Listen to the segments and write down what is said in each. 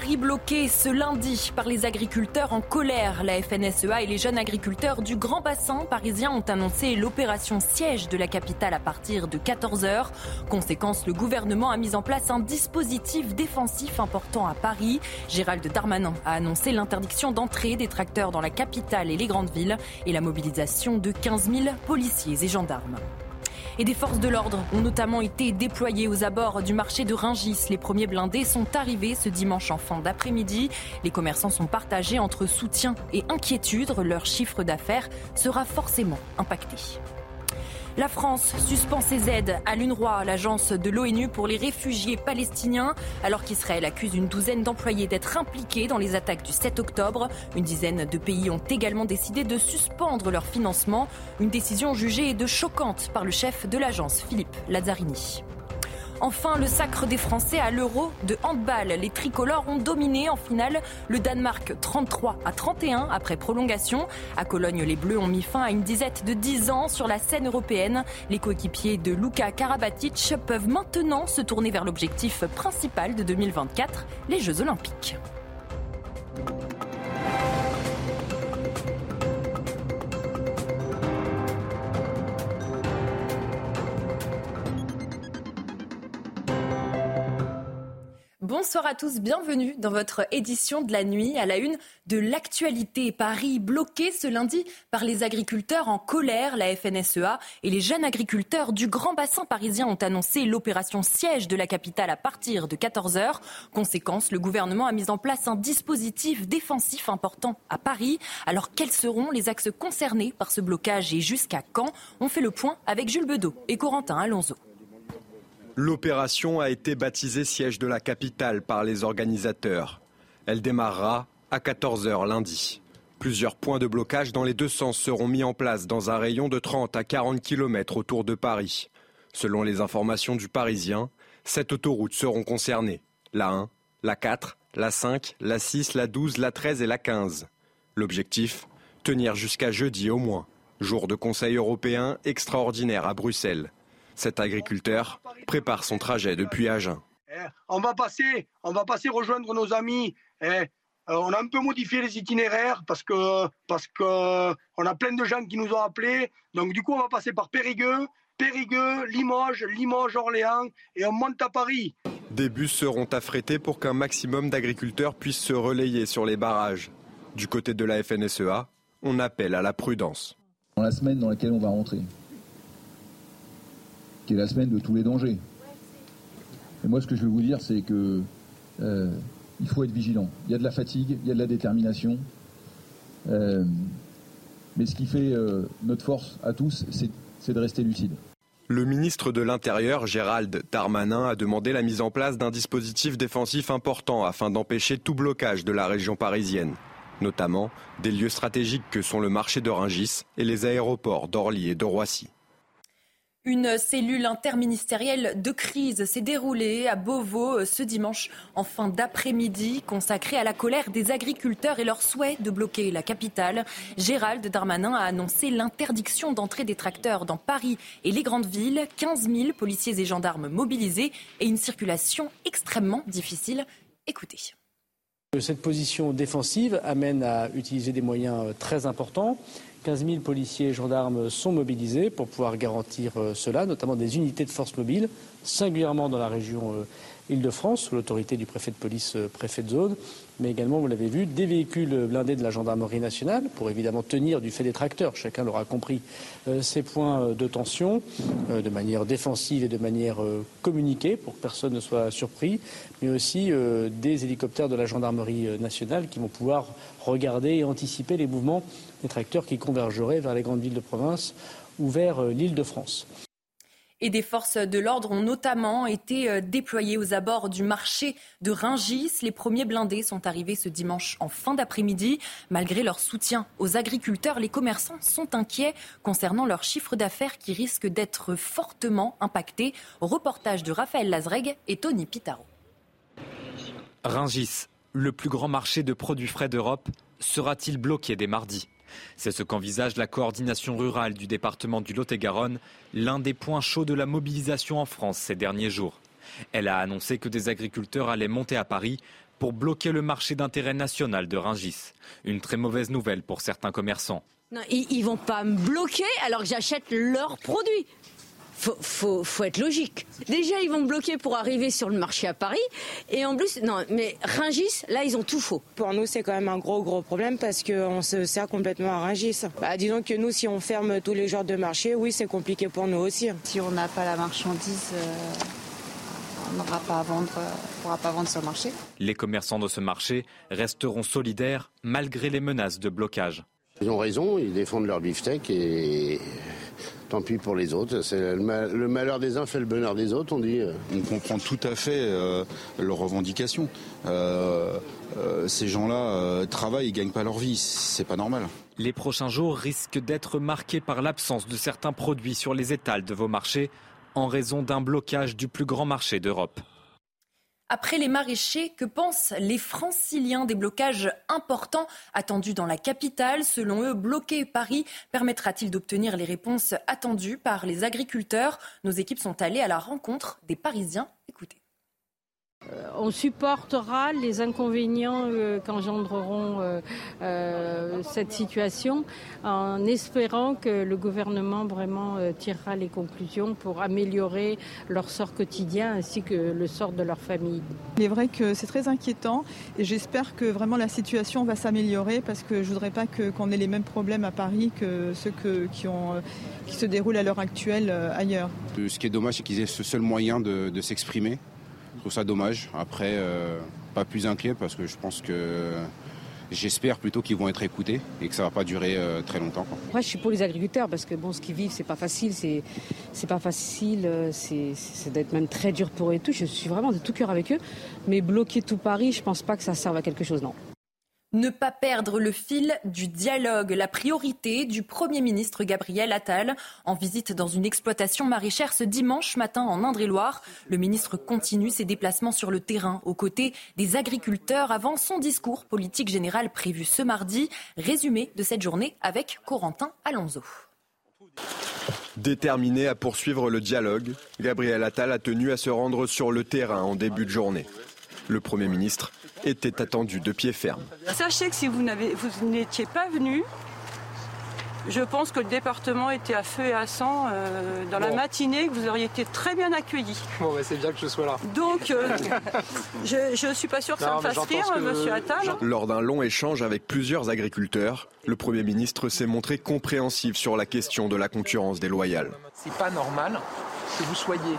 Paris bloqué ce lundi par les agriculteurs en colère. La FNSEA et les jeunes agriculteurs du Grand Bassin parisien ont annoncé l'opération siège de la capitale à partir de 14h. Conséquence, le gouvernement a mis en place un dispositif défensif important à Paris. Gérald Darmanin a annoncé l'interdiction d'entrée des tracteurs dans la capitale et les grandes villes et la mobilisation de 15 000 policiers et gendarmes. Et des forces de l'ordre ont notamment été déployées aux abords du marché de Ringis. Les premiers blindés sont arrivés ce dimanche en fin d'après-midi. Les commerçants sont partagés entre soutien et inquiétude. Leur chiffre d'affaires sera forcément impacté. La France suspend ses aides à l'UNRWA, l'agence de l'ONU pour les réfugiés palestiniens, alors qu'Israël accuse une douzaine d'employés d'être impliqués dans les attaques du 7 octobre. Une dizaine de pays ont également décidé de suspendre leur financement, une décision jugée de choquante par le chef de l'agence, Philippe Lazzarini. Enfin, le sacre des Français à l'Euro de handball. Les tricolores ont dominé en finale le Danemark 33 à 31 après prolongation. À Cologne, les Bleus ont mis fin à une disette de 10 ans sur la scène européenne. Les coéquipiers de Luka Karabatic peuvent maintenant se tourner vers l'objectif principal de 2024, les Jeux Olympiques. Bonsoir à tous, bienvenue dans votre édition de la nuit à la une de l'actualité. Paris bloqué ce lundi par les agriculteurs en colère. La FNSEA et les jeunes agriculteurs du Grand Bassin parisien ont annoncé l'opération siège de la capitale à partir de 14h. Conséquence, le gouvernement a mis en place un dispositif défensif important à Paris. Alors quels seront les axes concernés par ce blocage et jusqu'à quand? On fait le point avec Jules Bedeau et Corentin Alonso. L'opération a été baptisée siège de la capitale par les organisateurs. Elle démarrera à 14h lundi. Plusieurs points de blocage dans les deux sens seront mis en place dans un rayon de 30 à 40 km autour de Paris. Selon les informations du Parisien, sept autoroutes seront concernées. La 1, la 4, la 5, la 6, la 12, la 13 et la 15. L'objectif Tenir jusqu'à jeudi au moins, jour de Conseil européen extraordinaire à Bruxelles. Cet agriculteur prépare son trajet depuis Agen. On va passer, on va passer rejoindre nos amis. Eh, on a un peu modifié les itinéraires parce que parce que on a plein de gens qui nous ont appelés. Donc du coup, on va passer par Périgueux, Périgueux, Limoges, Limoges, Orléans et on monte à Paris. Des bus seront affrétés pour qu'un maximum d'agriculteurs puissent se relayer sur les barrages. Du côté de la FNSEA, on appelle à la prudence. Dans la semaine dans laquelle on va rentrer, la semaine de tous les dangers. Et moi, ce que je veux vous dire, c'est que euh, il faut être vigilant. Il y a de la fatigue, il y a de la détermination. Euh, mais ce qui fait euh, notre force à tous, c'est de rester lucide. Le ministre de l'Intérieur, Gérald Darmanin, a demandé la mise en place d'un dispositif défensif important afin d'empêcher tout blocage de la région parisienne, notamment des lieux stratégiques que sont le marché de Ringis et les aéroports d'Orly et de Roissy. Une cellule interministérielle de crise s'est déroulée à Beauvau ce dimanche en fin d'après-midi, consacrée à la colère des agriculteurs et leur souhait de bloquer la capitale. Gérald Darmanin a annoncé l'interdiction d'entrée des tracteurs dans Paris et les grandes villes, 15 000 policiers et gendarmes mobilisés et une circulation extrêmement difficile. Écoutez. Cette position défensive amène à utiliser des moyens très importants. 15 000 policiers et gendarmes sont mobilisés pour pouvoir garantir cela, notamment des unités de force mobile, singulièrement dans la région Île-de-France, sous l'autorité du préfet de police, préfet de zone, mais également, vous l'avez vu, des véhicules blindés de la gendarmerie nationale pour évidemment tenir du fait des tracteurs, chacun l'aura compris, ces points de tension de manière défensive et de manière communiquée pour que personne ne soit surpris, mais aussi des hélicoptères de la gendarmerie nationale qui vont pouvoir regarder et anticiper les mouvements des tracteurs qui convergeraient vers les grandes villes de province ou vers l'île de France. Et des forces de l'ordre ont notamment été euh, déployées aux abords du marché de Ringis. Les premiers blindés sont arrivés ce dimanche en fin d'après-midi. Malgré leur soutien aux agriculteurs, les commerçants sont inquiets concernant leur chiffre d'affaires qui risque d'être fortement impacté. Reportage de Raphaël Lazreg et Tony Pitaro. Ringis, le plus grand marché de produits frais d'Europe, sera-t-il bloqué dès mardi? C'est ce qu'envisage la coordination rurale du département du Lot-et-Garonne, l'un des points chauds de la mobilisation en France ces derniers jours. Elle a annoncé que des agriculteurs allaient monter à Paris pour bloquer le marché d'intérêt national de Ringis. Une très mauvaise nouvelle pour certains commerçants. Ils, ne vont pas me bloquer alors que j'achète leurs produits faut, faut, être logique. Déjà, ils vont bloquer pour arriver sur le marché à Paris. Et en plus, non, mais Ringis, là, ils ont tout faux. Pour nous, c'est quand même un gros, gros problème parce qu'on se sert complètement à Ringis. Bah, disons que nous, si on ferme tous les genres de marché, oui, c'est compliqué pour nous aussi. Si on n'a pas la marchandise, euh, on n'aura pas à vendre, euh, pourra pas vendre sur le marché. Les commerçants de ce marché resteront solidaires malgré les menaces de blocage. Ils ont raison, ils défendent leur beefsteak et tant pis pour les autres. C'est le, malheur des uns fait le bonheur des autres, on dit. On comprend tout à fait euh, leurs revendications. Euh, euh, ces gens-là travaillent, ils gagnent pas leur vie, c'est pas normal. Les prochains jours risquent d'être marqués par l'absence de certains produits sur les étals de vos marchés en raison d'un blocage du plus grand marché d'Europe. Après les maraîchers, que pensent les franciliens des blocages importants attendus dans la capitale? Selon eux, bloquer Paris permettra-t-il d'obtenir les réponses attendues par les agriculteurs? Nos équipes sont allées à la rencontre des Parisiens. Écoutez. Euh, on supportera les inconvénients euh, qu'engendreront euh, cette situation en espérant que le gouvernement vraiment tirera les conclusions pour améliorer leur sort quotidien ainsi que le sort de leur famille. Il est vrai que c'est très inquiétant et j'espère que vraiment la situation va s'améliorer parce que je ne voudrais pas qu'on ait les mêmes problèmes à Paris que ceux qui, se déroulent à l'heure actuelle ailleurs. Ce qui est dommage, c'est qu'ils aient ce seul moyen de s'exprimer. Je trouve ça dommage. Après, euh, pas plus inquiet parce que je pense que j'espère plutôt qu'ils vont être écoutés et que ça va pas durer euh, très longtemps. Moi, je suis pour les agriculteurs parce que bon, ce qu'ils vivent, c'est pas facile, c'est c'est pas facile, euh, c'est d'être même très dur pour eux et tout. Je suis vraiment de tout cœur avec eux, mais bloquer tout Paris, je pense pas que ça serve à quelque chose, non. Ne pas perdre le fil du dialogue, la priorité du Premier ministre Gabriel Attal en visite dans une exploitation maraîchère ce dimanche matin en Indre-et-Loire. Le ministre continue ses déplacements sur le terrain aux côtés des agriculteurs avant son discours politique général prévu ce mardi. Résumé de cette journée avec Corentin Alonso. Déterminé à poursuivre le dialogue, Gabriel Attal a tenu à se rendre sur le terrain en début de journée. Le Premier ministre était attendu de pied ferme. Sachez que si vous n'étiez pas venu, je pense que le département était à feu et à sang euh, dans la matinée, que vous auriez été très bien accueillis. Bon, bah, c'est bien que je sois là. Donc, euh, je ne suis pas sûr que ça me fasse rire, monsieur Attal. Lors d'un long échange avec plusieurs agriculteurs, le Premier ministre s'est montré compréhensif sur la question de la concurrence déloyale. C'est pas normal que vous soyez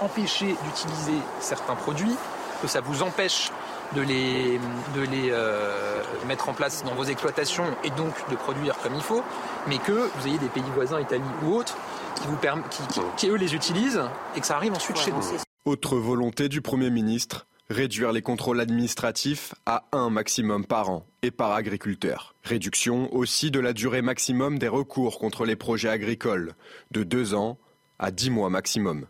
empêché d'utiliser certains produits, que ça vous empêche de les, de les euh, mettre en place dans vos exploitations et donc de produire comme il faut, mais que vous ayez des pays voisins, Italie ou autres, qui, vous qui, qui, eux les utilisent et que ça arrive ensuite chez nous. Autre volonté du Premier ministre, réduire les contrôles administratifs à un maximum par an et par agriculteur. Réduction aussi de la durée maximum des recours contre les projets agricoles, de deux ans à dix mois maximum.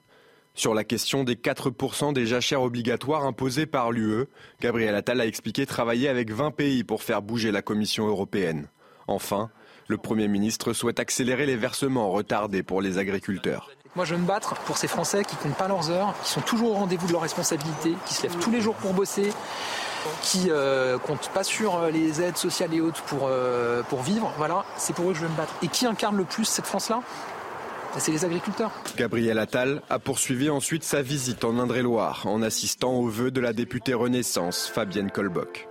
Sur la question des 4% des jachères obligatoires imposées par l'UE, Gabriel Attal a expliqué travailler avec 20 pays pour faire bouger la Commission européenne. Enfin, le Premier ministre souhaite accélérer les versements retardés pour les agriculteurs. Moi, je veux me battre pour ces Français qui comptent pas leurs heures, qui sont toujours au rendez-vous de leurs responsabilités, qui se lèvent tous les jours pour bosser, qui euh, comptent pas sur euh, les aides sociales et autres pour, euh, pour vivre. Voilà, c'est pour eux que je veux me battre. Et qui incarne le plus cette France-là? C'est les agriculteurs. Gabriel Attal a poursuivi ensuite sa visite en Indre-et-Loire en assistant aux vœux de la députée Renaissance, Fabienne Colbock.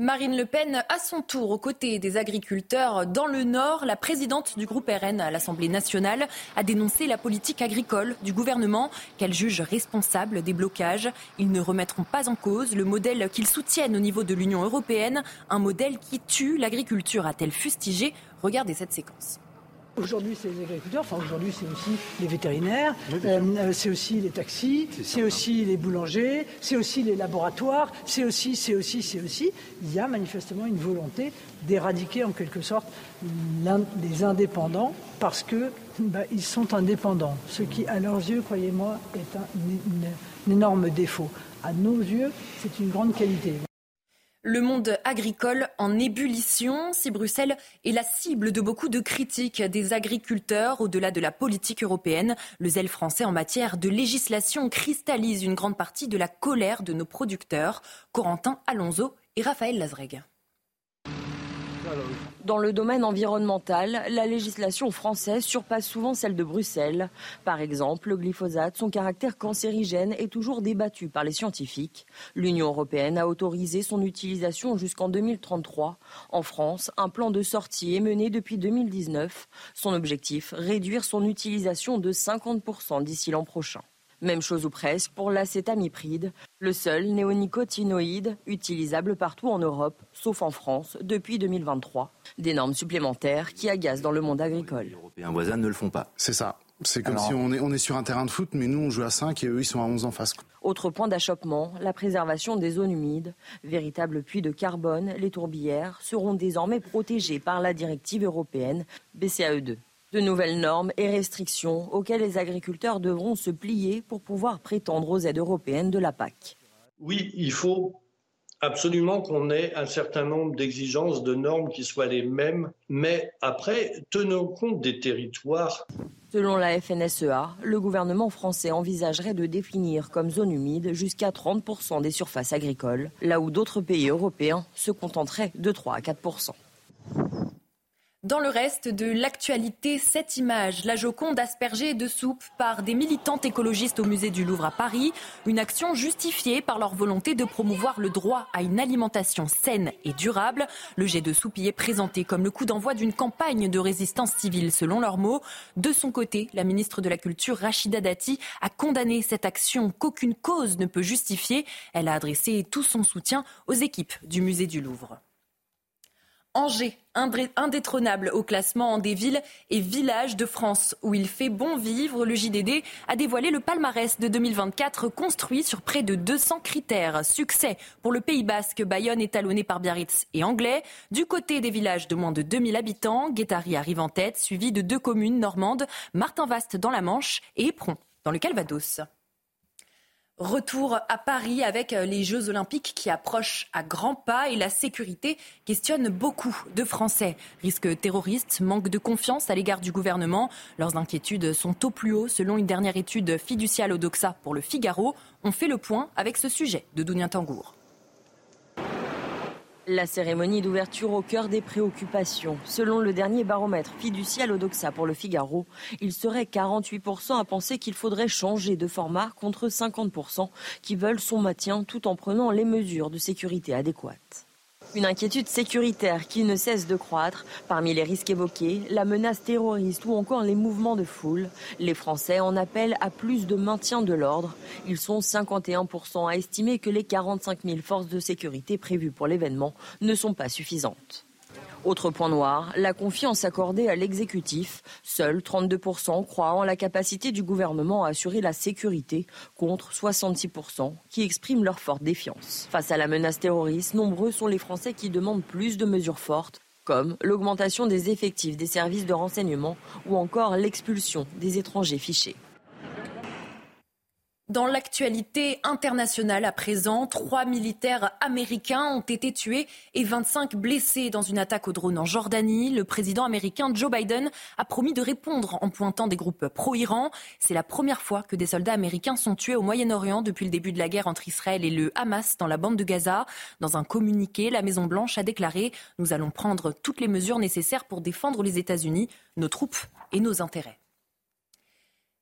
Marine Le Pen, à son tour, aux côtés des agriculteurs dans le Nord, la présidente du groupe RN à l'Assemblée nationale a dénoncé la politique agricole du gouvernement qu'elle juge responsable des blocages. Ils ne remettront pas en cause le modèle qu'ils soutiennent au niveau de l'Union européenne, un modèle qui tue l'agriculture, a-t-elle fustigé Regardez cette séquence. Aujourd'hui, c'est les agriculteurs, enfin aujourd'hui, c'est aussi les vétérinaires, euh, c'est aussi les taxis, c'est aussi les boulangers, c'est aussi les laboratoires, c'est aussi, c'est aussi, c'est aussi. Il y a manifestement une volonté d'éradiquer en quelque sorte les indépendants parce que bah, ils sont indépendants, ce qui, à leurs yeux, croyez-moi, est un énorme défaut. À nos yeux, c'est une grande qualité. Le monde agricole en ébullition. Si Bruxelles est la cible de beaucoup de critiques des agriculteurs au-delà de la politique européenne, le zèle français en matière de législation cristallise une grande partie de la colère de nos producteurs. Corentin Alonso et Raphaël Lazreg. Dans le domaine environnemental, la législation française surpasse souvent celle de Bruxelles. Par exemple, le glyphosate, son caractère cancérigène est toujours débattu par les scientifiques. L'Union européenne a autorisé son utilisation jusqu'en 2033. En France, un plan de sortie est mené depuis 2019. Son objectif, réduire son utilisation de 50% d'ici l'an prochain. Même chose ou presque pour l'acétamipride, le seul néonicotinoïde utilisable partout en Europe, sauf en France, depuis 2023. Des normes supplémentaires qui agacent dans le monde agricole. Les Européens voisins ne le font pas. C'est ça. C'est comme si on est, on est sur un terrain de foot, mais nous on joue à 5 et eux ils sont à 11 en face. Autre point d'achoppement, la préservation des zones humides. Véritable puits de carbone, les tourbières seront désormais protégées par la directive européenne BCAE2 de nouvelles normes et restrictions auxquelles les agriculteurs devront se plier pour pouvoir prétendre aux aides européennes de la PAC. Oui, il faut absolument qu'on ait un certain nombre d'exigences, de normes qui soient les mêmes, mais après, tenons compte des territoires. Selon la FNSEA, le gouvernement français envisagerait de définir comme zone humide jusqu'à 30% des surfaces agricoles, là où d'autres pays européens se contenteraient de 3 à 4%. Dans le reste de l'actualité, cette image, la Joconde aspergée de soupe par des militantes écologistes au musée du Louvre à Paris, une action justifiée par leur volonté de promouvoir le droit à une alimentation saine et durable. Le jet de soupe y est présenté comme le coup d'envoi d'une campagne de résistance civile, selon leurs mots. De son côté, la ministre de la Culture, Rachida Dati, a condamné cette action qu'aucune cause ne peut justifier. Elle a adressé tout son soutien aux équipes du musée du Louvre. Angers, indétrônable au classement des villes et villages de France où il fait bon vivre. Le JDD a dévoilé le palmarès de 2024 construit sur près de 200 critères. Succès pour le Pays Basque, Bayonne étalonné par Biarritz et Anglais. Du côté des villages de moins de 2000 habitants, Guétari arrive en tête, suivi de deux communes normandes, Martin-Vaste dans la Manche et Éperon dans le Calvados. Retour à Paris avec euh, les Jeux Olympiques qui approchent à grands pas et la sécurité questionne beaucoup de Français. Risque terroriste, manque de confiance à l'égard du gouvernement. Leurs inquiétudes sont au plus haut selon une dernière étude fiduciale au Doxa pour le Figaro. On fait le point avec ce sujet de Dounien Tangour. La cérémonie d'ouverture au cœur des préoccupations. Selon le dernier baromètre fiducial Odoxa pour le Figaro, il serait 48% à penser qu'il faudrait changer de format contre 50% qui veulent son maintien tout en prenant les mesures de sécurité adéquates. Une inquiétude sécuritaire qui ne cesse de croître. Parmi les risques évoqués, la menace terroriste ou encore les mouvements de foule. Les Français en appellent à plus de maintien de l'ordre. Ils sont 51% à estimer que les 45 000 forces de sécurité prévues pour l'événement ne sont pas suffisantes. Autre point noir, la confiance accordée à l'exécutif. Seuls 32% croient en la capacité du gouvernement à assurer la sécurité, contre 66% qui expriment leur forte défiance. Face à la menace terroriste, nombreux sont les Français qui demandent plus de mesures fortes, comme l'augmentation des effectifs des services de renseignement ou encore l'expulsion des étrangers fichés. Dans l'actualité internationale à présent, trois militaires américains ont été tués et 25 blessés dans une attaque au drone en Jordanie. Le président américain Joe Biden a promis de répondre en pointant des groupes pro-Iran. C'est la première fois que des soldats américains sont tués au Moyen-Orient depuis le début de la guerre entre Israël et le Hamas dans la bande de Gaza. Dans un communiqué, la Maison-Blanche a déclaré Nous allons prendre toutes les mesures nécessaires pour défendre les États-Unis, nos troupes et nos intérêts.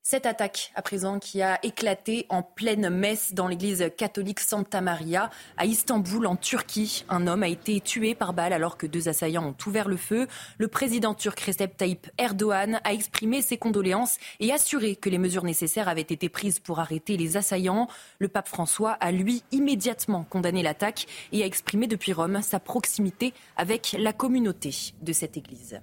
Cette attaque, à présent, qui a éclaté en pleine messe dans l'église catholique Santa Maria à Istanbul, en Turquie. Un homme a été tué par balle alors que deux assaillants ont ouvert le feu. Le président turc Recep Tayyip Erdogan a exprimé ses condoléances et assuré que les mesures nécessaires avaient été prises pour arrêter les assaillants. Le pape François a, lui, immédiatement condamné l'attaque et a exprimé depuis Rome sa proximité avec la communauté de cette église.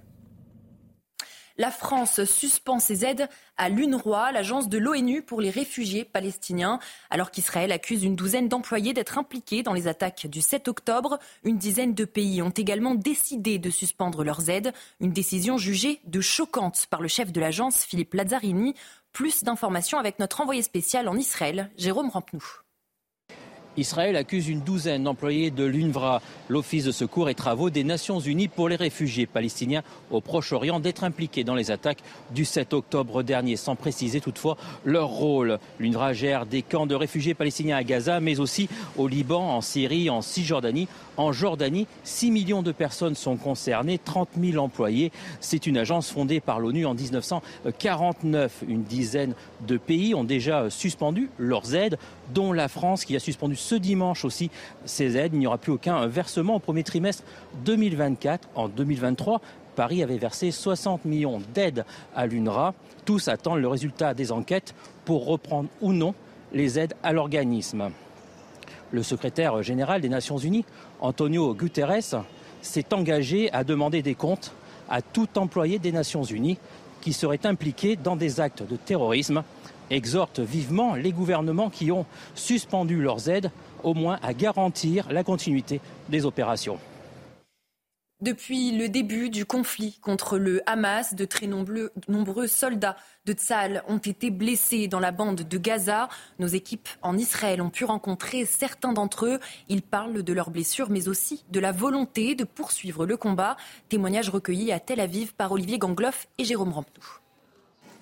La France suspend ses aides à l'UNRWA, l'agence de l'ONU pour les réfugiés palestiniens, alors qu'Israël accuse une douzaine d'employés d'être impliqués dans les attaques du 7 octobre. Une dizaine de pays ont également décidé de suspendre leurs aides, une décision jugée de choquante par le chef de l'agence, Philippe Lazzarini. Plus d'informations avec notre envoyé spécial en Israël, Jérôme Rampenou. Israël accuse une douzaine d'employés de l'UNVRA, l'Office de secours et travaux des Nations Unies pour les réfugiés palestiniens au Proche-Orient, d'être impliqués dans les attaques du 7 octobre dernier, sans préciser toutefois leur rôle. L'UNVRA gère des camps de réfugiés palestiniens à Gaza, mais aussi au Liban, en Syrie, en Cisjordanie. En Jordanie, 6 millions de personnes sont concernées, 30 000 employés. C'est une agence fondée par l'ONU en 1949. Une dizaine de pays ont déjà suspendu leurs aides, dont la France qui a suspendu ce dimanche aussi ces aides. Il n'y aura plus aucun versement au premier trimestre 2024. En 2023, Paris avait versé 60 millions d'aides à l'UNRWA. Tous attendent le résultat des enquêtes pour reprendre ou non les aides à l'organisme. Le secrétaire général des Nations Unies, Antonio Guterres, s'est engagé à demander des comptes à tout employé des Nations Unies qui serait impliqué dans des actes de terrorisme exhorte vivement les gouvernements qui ont suspendu leurs aides au moins à garantir la continuité des opérations. Depuis le début du conflit contre le Hamas, de très nombreux, soldats de Tzal ont été blessés dans la bande de Gaza. Nos équipes en Israël ont pu rencontrer certains d'entre eux. Ils parlent de leurs blessures, mais aussi de la volonté de poursuivre le combat. Témoignage recueilli à Tel Aviv par Olivier Gangloff et Jérôme Rampenou.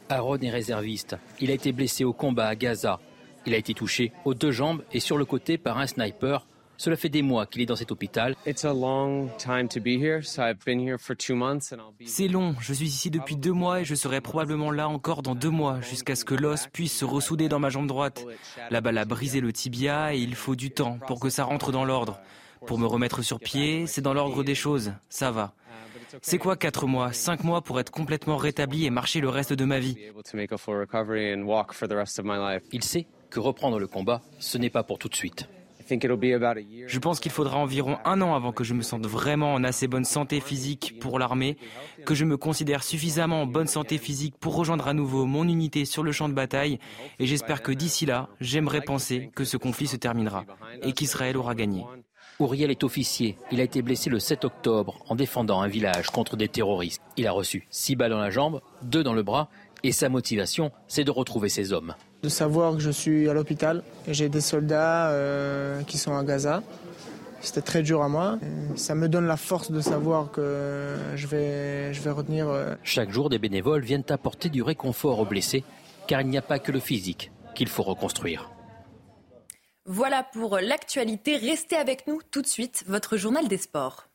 Aaron est réserviste. Il a été blessé au combat à Gaza. Il a été touché aux deux jambes et sur le côté par un sniper. Cela fait des mois qu'il est dans cet hôpital. C'est long, je suis ici depuis deux mois et je serai probablement là encore dans deux mois jusqu'à ce que l'os puisse se ressouder dans ma jambe droite. La balle a brisé le tibia et il faut du temps pour que ça rentre dans l'ordre. Pour me remettre sur pied, c'est dans l'ordre des choses, ça va. C'est quoi 4 mois 5 mois pour être complètement rétabli et marcher le reste de ma vie? Il sait que reprendre le combat, ce n'est pas pour tout de suite. Je pense qu'il faudra environ un an avant que je me sente vraiment en assez bonne santé physique pour l'armée, que je me considère suffisamment en bonne santé physique pour rejoindre à nouveau mon unité sur le champ de bataille, et j'espère que d'ici là, j'aimerais penser que ce conflit se terminera et qu'Israël aura gagné. Ouriel est officier. Il a été blessé le 7 octobre en défendant un village contre des terroristes. Il a reçu six balles dans la jambe, deux dans le bras, et sa motivation, c'est de retrouver ses hommes. De savoir que je suis à l'hôpital, j'ai des soldats euh, qui sont à Gaza. C'était très dur à moi. Ça me donne la force de savoir que je vais, je vais retenir. Euh, Chaque jour, des bénévoles viennent apporter du réconfort aux blessés, car il n'y a pas que le physique qu'il faut reconstruire. Voilà pour l'actualité. Restez avec nous tout de suite, votre journal des sports.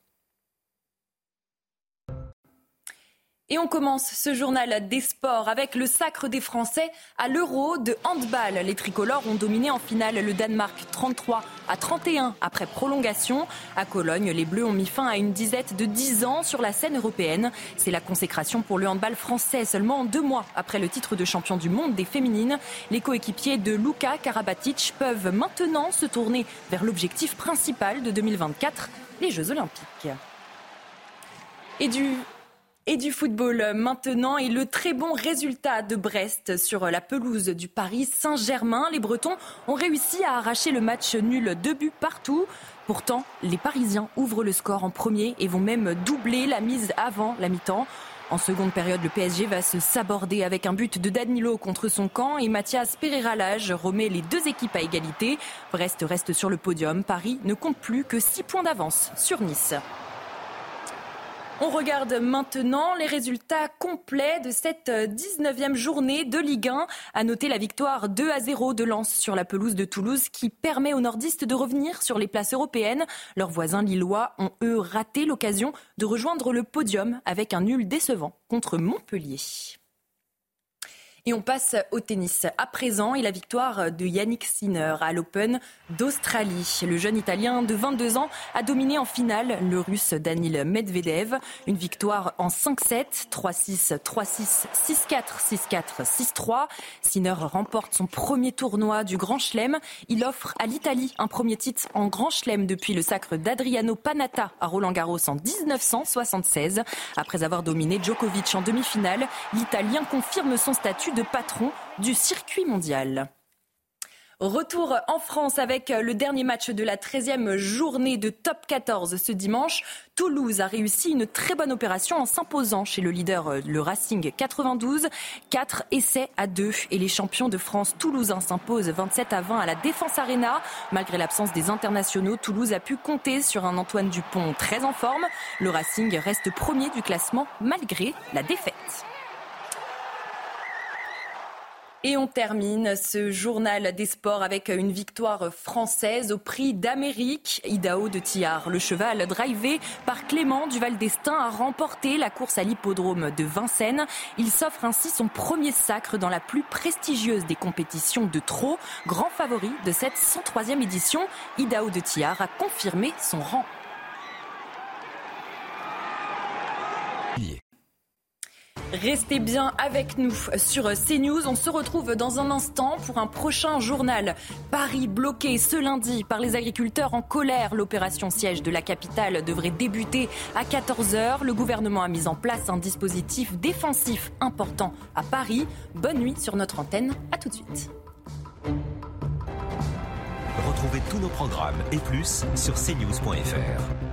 Et on commence ce journal des sports avec le sacre des Français à l'Euro de handball. Les tricolores ont dominé en finale le Danemark 33 à 31 après prolongation. À Cologne, les Bleus ont mis fin à une disette de 10 ans sur la scène européenne. C'est la consécration pour le handball français seulement deux mois après le titre de champion du monde des féminines. Les coéquipiers de Luka Karabatic peuvent maintenant se tourner vers l'objectif principal de 2024, les Jeux olympiques. Et du et du football maintenant et le très bon résultat de Brest sur la pelouse du Paris Saint-Germain. Les Bretons ont réussi à arracher le match nul deux buts partout. Pourtant, les Parisiens ouvrent le score en premier et vont même doubler la mise avant la mi-temps. En seconde période, le PSG va se saborder avec un but de Danilo contre son camp et Mathias Pereira-Lage remet les deux équipes à égalité. Brest reste sur le podium. Paris ne compte plus que six points d'avance sur Nice. On regarde maintenant les résultats complets de cette 19e journée de Ligue 1. À noter la victoire 2 à 0 de Lens sur la pelouse de Toulouse qui permet aux nordistes de revenir sur les places européennes. Leurs voisins lillois ont eux raté l'occasion de rejoindre le podium avec un nul décevant contre Montpellier. Et on passe au tennis à présent et la victoire de Yannick Sinner à l'Open d'Australie. Le jeune Italien de 22 ans a dominé en finale le Russe Danil Medvedev. Une victoire en 5-7, 3-6, 3-6, 6-4, 6-4, 6-3. Sinner remporte son premier tournoi du Grand Chelem. Il offre à l'Italie un premier titre en Grand Chelem depuis le sacre d'Adriano Panatta à Roland Garros en 1976. Après avoir dominé Djokovic en demi-finale, l'Italien confirme son statut de patron du circuit mondial. Retour en France avec le dernier match de la 13e journée de top 14 ce dimanche. Toulouse a réussi une très bonne opération en s'imposant chez le leader le Racing 92. 4 essais à 2 et les champions de France toulousains s'imposent 27 à 20 à la Défense Arena. Malgré l'absence des internationaux, Toulouse a pu compter sur un Antoine Dupont très en forme. Le Racing reste premier du classement malgré la défaite. Et on termine ce journal des sports avec une victoire française au prix d'Amérique. Idaho de Tillard, le cheval drivé par Clément Duval d'Estaing, a remporté la course à l'hippodrome de Vincennes. Il s'offre ainsi son premier sacre dans la plus prestigieuse des compétitions de trot. Grand favori de cette 103e édition, Idaho de Tillard a confirmé son rang. Restez bien avec nous sur CNews. On se retrouve dans un instant pour un prochain journal. Paris bloqué ce lundi par les agriculteurs en colère. L'opération siège de la capitale devrait débuter à 14h. Le gouvernement a mis en place un dispositif défensif important à Paris. Bonne nuit sur notre antenne. À tout de suite. Retrouvez tous nos programmes et plus sur cnews.fr.